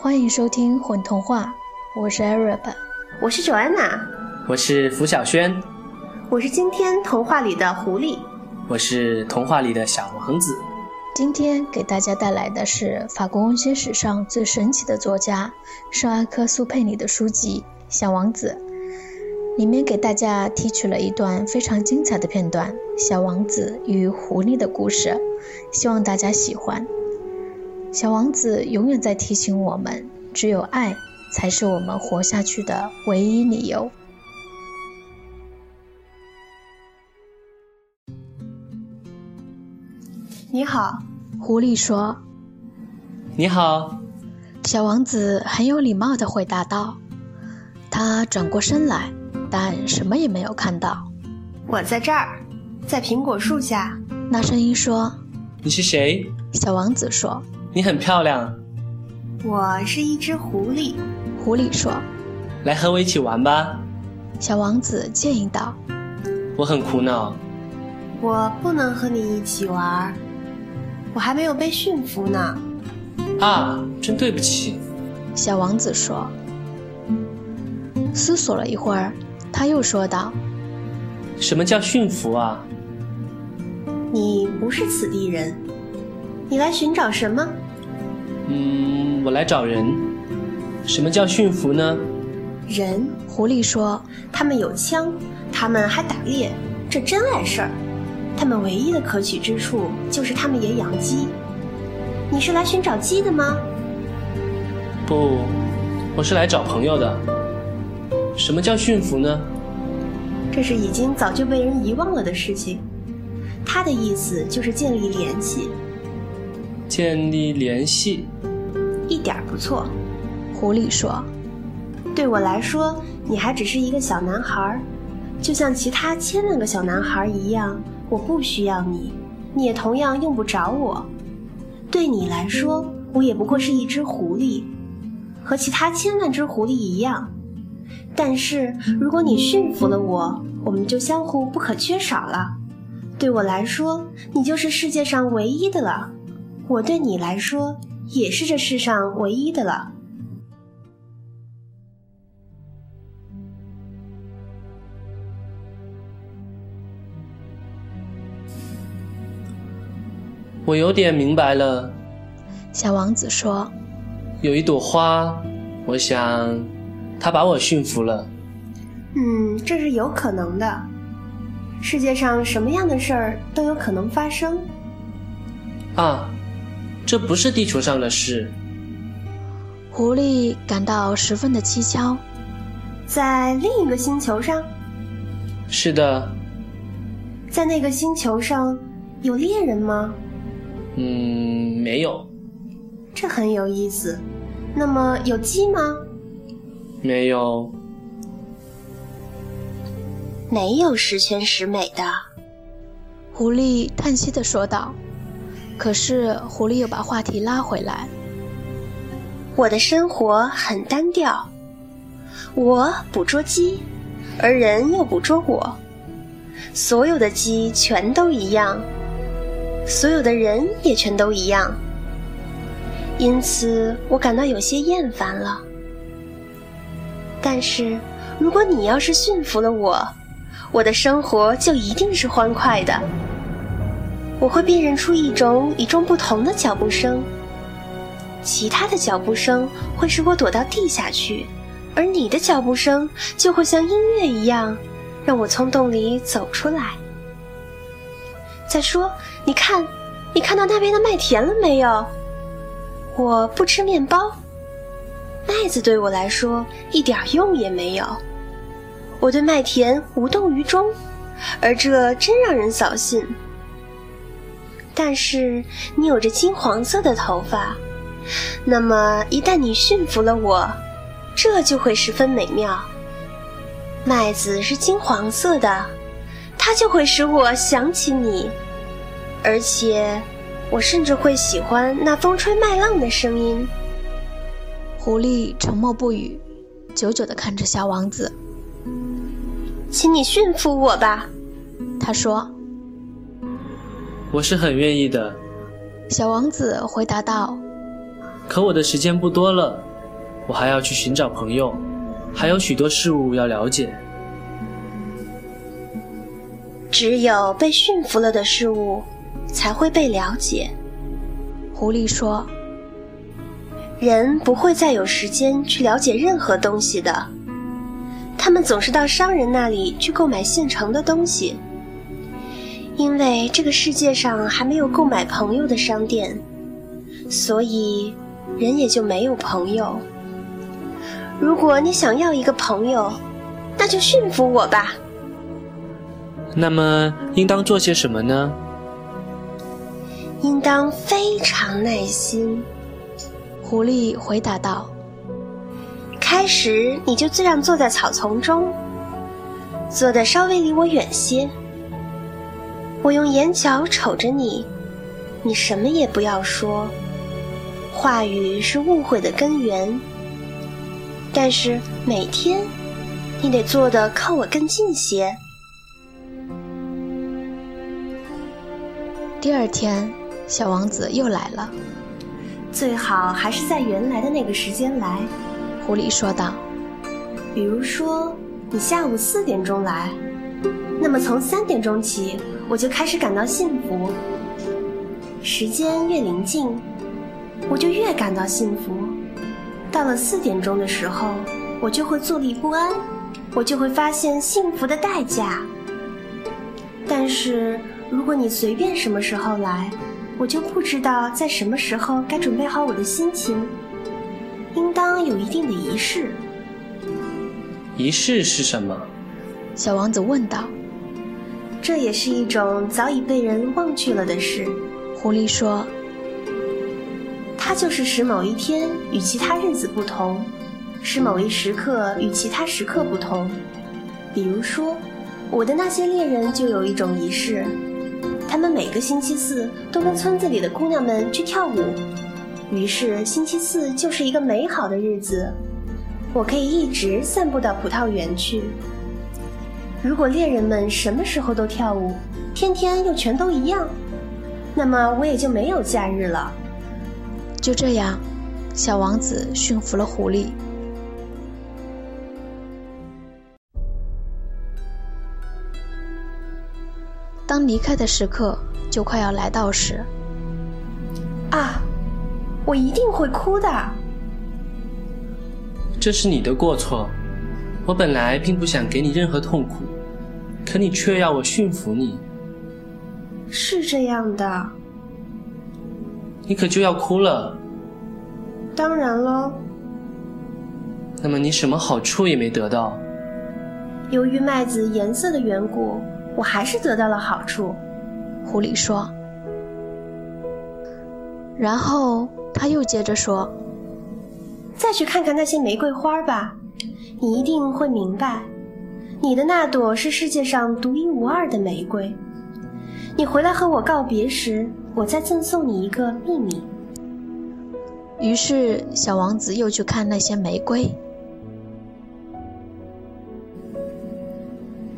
欢迎收听混童话，我是 Arab，我是 Joanna，我是符小轩，我是今天童话里的狐狸，我是童话里的小王子。今天给大家带来的是法国文学史上最神奇的作家圣埃克苏佩里的书籍《小王子》，里面给大家提取了一段非常精彩的片段——小王子与狐狸的故事，希望大家喜欢。小王子永远在提醒我们，只有爱才是我们活下去的唯一理由。你好，狐狸说。你好，小王子很有礼貌的回答道。他转过身来，但什么也没有看到。我在这儿，在苹果树下。那声音说：“你是谁？”小王子说：“你很漂亮。”我是一只狐狸。狐狸说：“来和我一起玩吧。”小王子建议道：“我很苦恼。”我不能和你一起玩。我还没有被驯服呢。啊，真对不起。小王子说。思索了一会儿，他又说道：“什么叫驯服啊？你不是此地人，你来寻找什么？嗯，我来找人。什么叫驯服呢？人。狐狸说：“他们有枪，他们还打猎，这真碍事儿。”他们唯一的可取之处就是他们也养鸡。你是来寻找鸡的吗？不，我是来找朋友的。什么叫驯服呢？这是已经早就被人遗忘了的事情。他的意思就是建立联系。建立联系，一点不错。狐狸说：“对我来说，你还只是一个小男孩，就像其他千万个小男孩一样。”我不需要你，你也同样用不着我。对你来说，我也不过是一只狐狸，和其他千万只狐狸一样。但是，如果你驯服了我，我们就相互不可缺少了。对我来说，你就是世界上唯一的了；我对你来说，也是这世上唯一的了。我有点明白了，小王子说：“有一朵花，我想，它把我驯服了。”嗯，这是有可能的。世界上什么样的事儿都有可能发生。啊，这不是地球上的事。狐狸感到十分的蹊跷，在另一个星球上。是的，在那个星球上有猎人吗？嗯，没有。这很有意思。那么有鸡吗？没有。没有十全十美的。狐狸叹息的说道。可是狐狸又把话题拉回来。我的生活很单调。我捕捉鸡，而人又捕捉我。所有的鸡全都一样。所有的人也全都一样，因此我感到有些厌烦了。但是，如果你要是驯服了我，我的生活就一定是欢快的。我会辨认出一种与众不同的脚步声，其他的脚步声会使我躲到地下去，而你的脚步声就会像音乐一样，让我从洞里走出来。再说，你看，你看到那边的麦田了没有？我不吃面包，麦子对我来说一点用也没有。我对麦田无动于衷，而这真让人扫兴。但是你有着金黄色的头发，那么一旦你驯服了我，这就会十分美妙。麦子是金黄色的。它就会使我想起你，而且我甚至会喜欢那风吹麦浪的声音。狐狸沉默不语，久久地看着小王子。请你驯服我吧，他说。我是很愿意的，小王子回答道。可我的时间不多了。我还要去寻找朋友，还有许多事物要了解。只有被驯服了的事物，才会被了解。狐狸说：“人不会再有时间去了解任何东西的，他们总是到商人那里去购买现成的东西，因为这个世界上还没有购买朋友的商店，所以人也就没有朋友。如果你想要一个朋友，那就驯服我吧。”那么，应当做些什么呢？应当非常耐心。狐狸回答道：“开始，你就这样坐在草丛中，坐的稍微离我远些。我用眼角瞅着你，你什么也不要说。话语是误会的根源。但是每天，你得坐的靠我更近些。”第二天，小王子又来了。最好还是在原来的那个时间来，狐狸说道。比如说，你下午四点钟来，那么从三点钟起，我就开始感到幸福。时间越临近，我就越感到幸福。到了四点钟的时候，我就会坐立不安，我就会发现幸福的代价。但是。如果你随便什么时候来，我就不知道在什么时候该准备好我的心情。应当有一定的仪式。仪式是什么？小王子问道。这也是一种早已被人忘却了的事。狐狸说。它就是使某一天与其他日子不同，使某一时刻与其他时刻不同。比如说，我的那些猎人就有一种仪式。他们每个星期四都跟村子里的姑娘们去跳舞，于是星期四就是一个美好的日子。我可以一直散步到葡萄园去。如果猎人们什么时候都跳舞，天天又全都一样，那么我也就没有假日了。就这样，小王子驯服了狐狸。当离开的时刻就快要来到时，啊，我一定会哭的。这是你的过错，我本来并不想给你任何痛苦，可你却要我驯服你。是这样的。你可就要哭了。当然了。那么你什么好处也没得到？由于麦子颜色的缘故。我还是得到了好处，狐狸说。然后他又接着说：“再去看看那些玫瑰花吧，你一定会明白，你的那朵是世界上独一无二的玫瑰。你回来和我告别时，我再赠送你一个秘密。”于是小王子又去看那些玫瑰。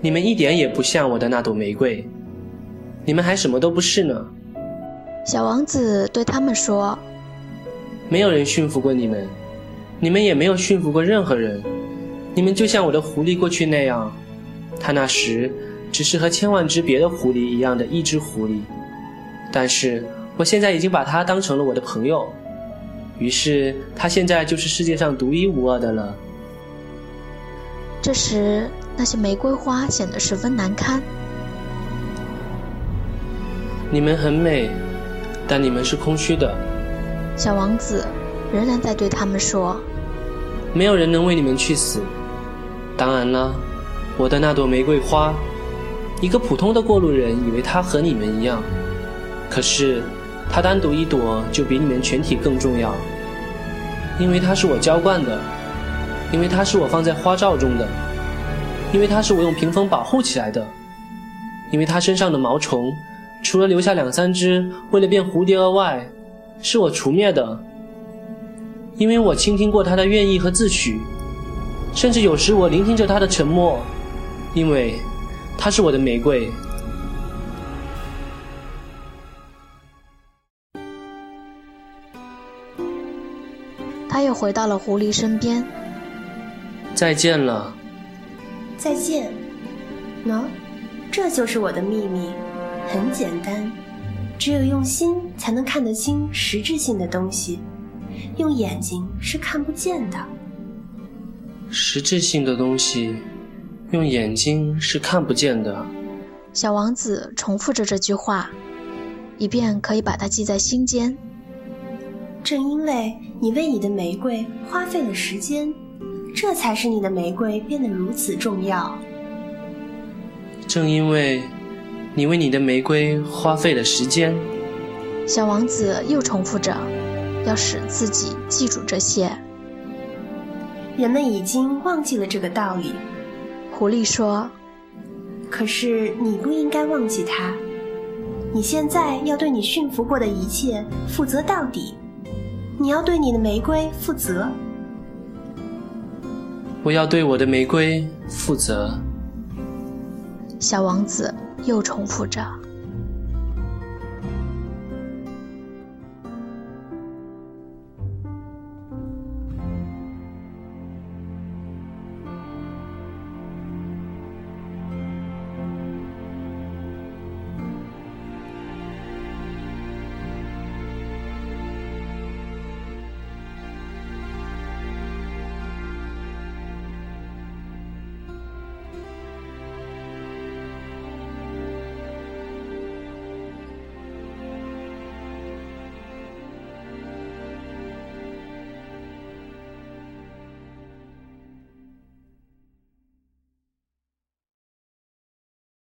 你们一点也不像我的那朵玫瑰，你们还什么都不是呢。小王子对他们说：“没有人驯服过你们，你们也没有驯服过任何人。你们就像我的狐狸过去那样，它那时只是和千万只别的狐狸一样的一只狐狸。但是我现在已经把它当成了我的朋友，于是它现在就是世界上独一无二的了。”这时。那些玫瑰花显得十分难堪。你们很美，但你们是空虚的。小王子仍然在对他们说：“没有人能为你们去死。当然了，我的那朵玫瑰花，一个普通的过路人以为它和你们一样，可是它单独一朵就比你们全体更重要，因为它是我浇灌的，因为它是我放在花罩中的。”因为它是我用屏风保护起来的，因为它身上的毛虫，除了留下两三只为了变蝴蝶而外，是我除灭的。因为我倾听过它的愿意和自诩，甚至有时我聆听着他的沉默，因为他是我的玫瑰。他又回到了狐狸身边。再见了。再见。喏，这就是我的秘密，很简单，只有用心才能看得清实质性的东西，用眼睛是看不见的。实质性的东西，用眼睛是看不见的。小王子重复着这句话，以便可以把它记在心间。正因为你为你的玫瑰花费了时间，这才使你的玫瑰变得如此重要。正因为你为你的玫瑰花费了时间，小王子又重复着，要使自己记住这些。人们已经忘记了这个道理。狐狸说：“可是你不应该忘记它。你现在要对你驯服过的一切负责到底。你要对你的玫瑰负责。我要对我的玫瑰负责。”小王子又重复着。